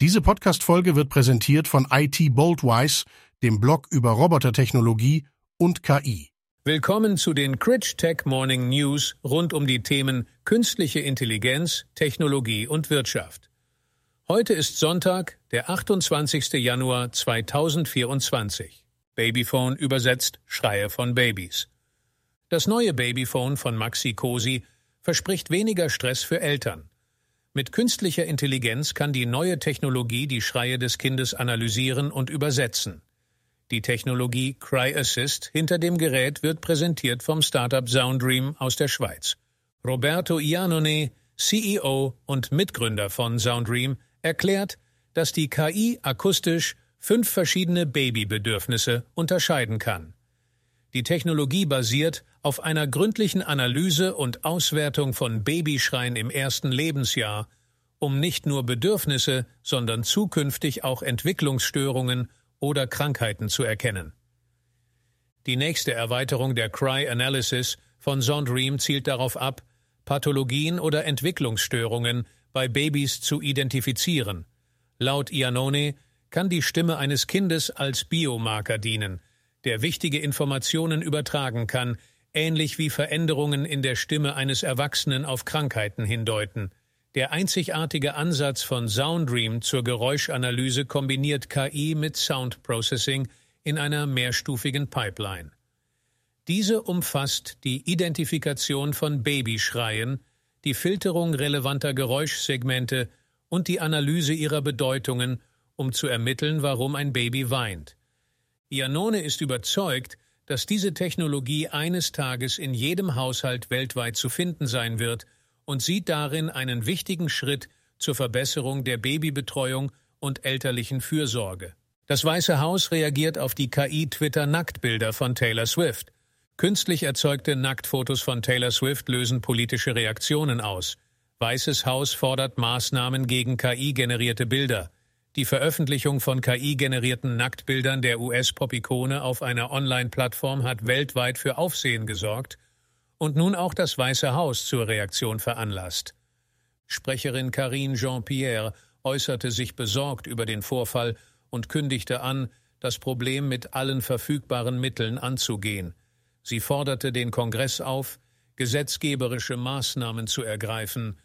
Diese Podcast-Folge wird präsentiert von IT Boldwise, dem Blog über Robotertechnologie und KI. Willkommen zu den Critch Tech Morning News rund um die Themen künstliche Intelligenz, Technologie und Wirtschaft. Heute ist Sonntag, der 28. Januar 2024. Babyphone übersetzt Schreie von Babys. Das neue Babyphone von Maxi Cosi verspricht weniger Stress für Eltern. Mit künstlicher Intelligenz kann die neue Technologie die Schreie des Kindes analysieren und übersetzen. Die Technologie Cry Assist hinter dem Gerät wird präsentiert vom Startup Soundream aus der Schweiz. Roberto Iannone, CEO und Mitgründer von Soundream, erklärt, dass die KI akustisch fünf verschiedene Babybedürfnisse unterscheiden kann. Die Technologie basiert auf einer gründlichen Analyse und Auswertung von Babyschreien im ersten Lebensjahr, um nicht nur Bedürfnisse, sondern zukünftig auch Entwicklungsstörungen oder Krankheiten zu erkennen. Die nächste Erweiterung der Cry Analysis von Sondream zielt darauf ab, Pathologien oder Entwicklungsstörungen bei Babys zu identifizieren. Laut Iannone kann die Stimme eines Kindes als Biomarker dienen, der wichtige Informationen übertragen kann, ähnlich wie Veränderungen in der Stimme eines Erwachsenen auf Krankheiten hindeuten. Der einzigartige Ansatz von Soundream zur Geräuschanalyse kombiniert KI mit Sound Processing in einer mehrstufigen Pipeline. Diese umfasst die Identifikation von Babyschreien, die Filterung relevanter Geräuschsegmente und die Analyse ihrer Bedeutungen um zu ermitteln, warum ein Baby weint. Iannone ist überzeugt, dass diese Technologie eines Tages in jedem Haushalt weltweit zu finden sein wird und sieht darin einen wichtigen Schritt zur Verbesserung der Babybetreuung und elterlichen Fürsorge. Das Weiße Haus reagiert auf die KI-Twitter-Nacktbilder von Taylor Swift. Künstlich erzeugte Nacktfotos von Taylor Swift lösen politische Reaktionen aus. Weißes Haus fordert Maßnahmen gegen KI-generierte Bilder. Die Veröffentlichung von KI-generierten Nacktbildern der US-Pop-Ikone auf einer Online-Plattform hat weltweit für Aufsehen gesorgt und nun auch das Weiße Haus zur Reaktion veranlasst. Sprecherin Karine Jean-Pierre äußerte sich besorgt über den Vorfall und kündigte an, das Problem mit allen verfügbaren Mitteln anzugehen. Sie forderte den Kongress auf, gesetzgeberische Maßnahmen zu ergreifen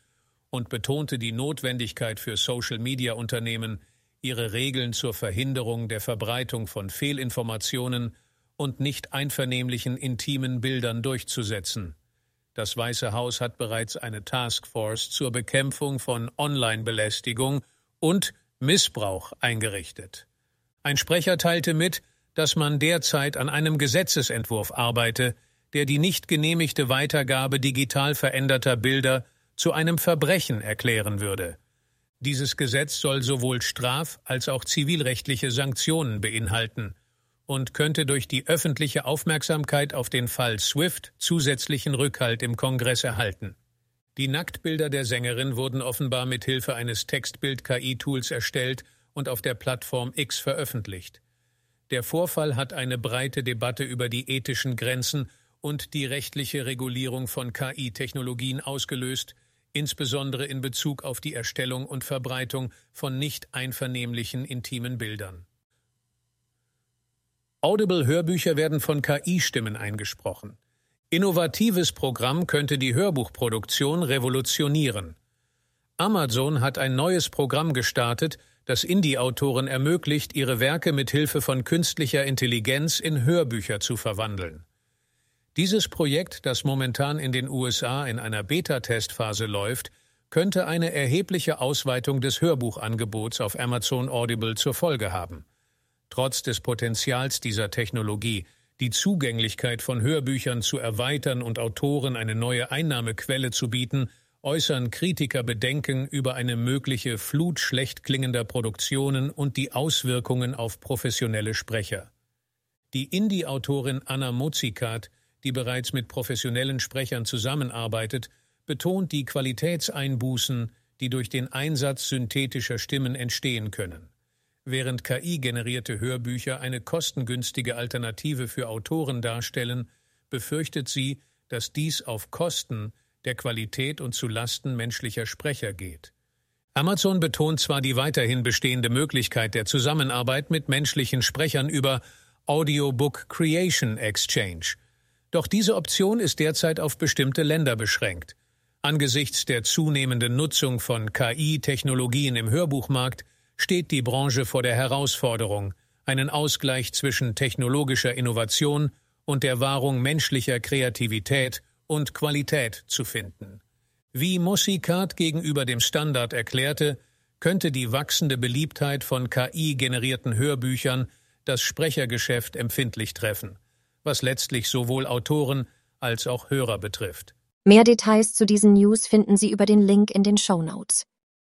und betonte die Notwendigkeit für Social-Media-Unternehmen, ihre Regeln zur Verhinderung der Verbreitung von Fehlinformationen und nicht einvernehmlichen intimen Bildern durchzusetzen. Das Weiße Haus hat bereits eine Taskforce zur Bekämpfung von Online-Belästigung und Missbrauch eingerichtet. Ein Sprecher teilte mit, dass man derzeit an einem Gesetzesentwurf arbeite, der die nicht genehmigte Weitergabe digital veränderter Bilder zu einem Verbrechen erklären würde. Dieses Gesetz soll sowohl straf- als auch zivilrechtliche Sanktionen beinhalten und könnte durch die öffentliche Aufmerksamkeit auf den Fall Swift zusätzlichen Rückhalt im Kongress erhalten. Die Nacktbilder der Sängerin wurden offenbar mit Hilfe eines Textbild-KI-Tools erstellt und auf der Plattform X veröffentlicht. Der Vorfall hat eine breite Debatte über die ethischen Grenzen und die rechtliche Regulierung von KI-Technologien ausgelöst, insbesondere in Bezug auf die Erstellung und Verbreitung von nicht einvernehmlichen intimen Bildern. Audible-Hörbücher werden von KI-Stimmen eingesprochen. Innovatives Programm könnte die Hörbuchproduktion revolutionieren. Amazon hat ein neues Programm gestartet, das Indie-Autoren ermöglicht, ihre Werke mit Hilfe von künstlicher Intelligenz in Hörbücher zu verwandeln. Dieses Projekt, das momentan in den USA in einer Beta-Testphase läuft, könnte eine erhebliche Ausweitung des Hörbuchangebots auf Amazon Audible zur Folge haben. Trotz des Potenzials dieser Technologie, die Zugänglichkeit von Hörbüchern zu erweitern und Autoren eine neue Einnahmequelle zu bieten, äußern Kritiker Bedenken über eine mögliche Flut schlecht klingender Produktionen und die Auswirkungen auf professionelle Sprecher. Die Indie-Autorin Anna Mozikat die bereits mit professionellen Sprechern zusammenarbeitet, betont die Qualitätseinbußen, die durch den Einsatz synthetischer Stimmen entstehen können. Während KI-generierte Hörbücher eine kostengünstige Alternative für Autoren darstellen, befürchtet sie, dass dies auf Kosten der Qualität und zu Lasten menschlicher Sprecher geht. Amazon betont zwar die weiterhin bestehende Möglichkeit der Zusammenarbeit mit menschlichen Sprechern über Audiobook Creation Exchange. Doch diese Option ist derzeit auf bestimmte Länder beschränkt. Angesichts der zunehmenden Nutzung von KI-Technologien im Hörbuchmarkt steht die Branche vor der Herausforderung, einen Ausgleich zwischen technologischer Innovation und der Wahrung menschlicher Kreativität und Qualität zu finden. Wie Mossikat gegenüber dem Standard erklärte, könnte die wachsende Beliebtheit von KI-generierten Hörbüchern das Sprechergeschäft empfindlich treffen, was letztlich sowohl Autoren als auch Hörer betrifft. Mehr Details zu diesen News finden Sie über den Link in den Show Notes.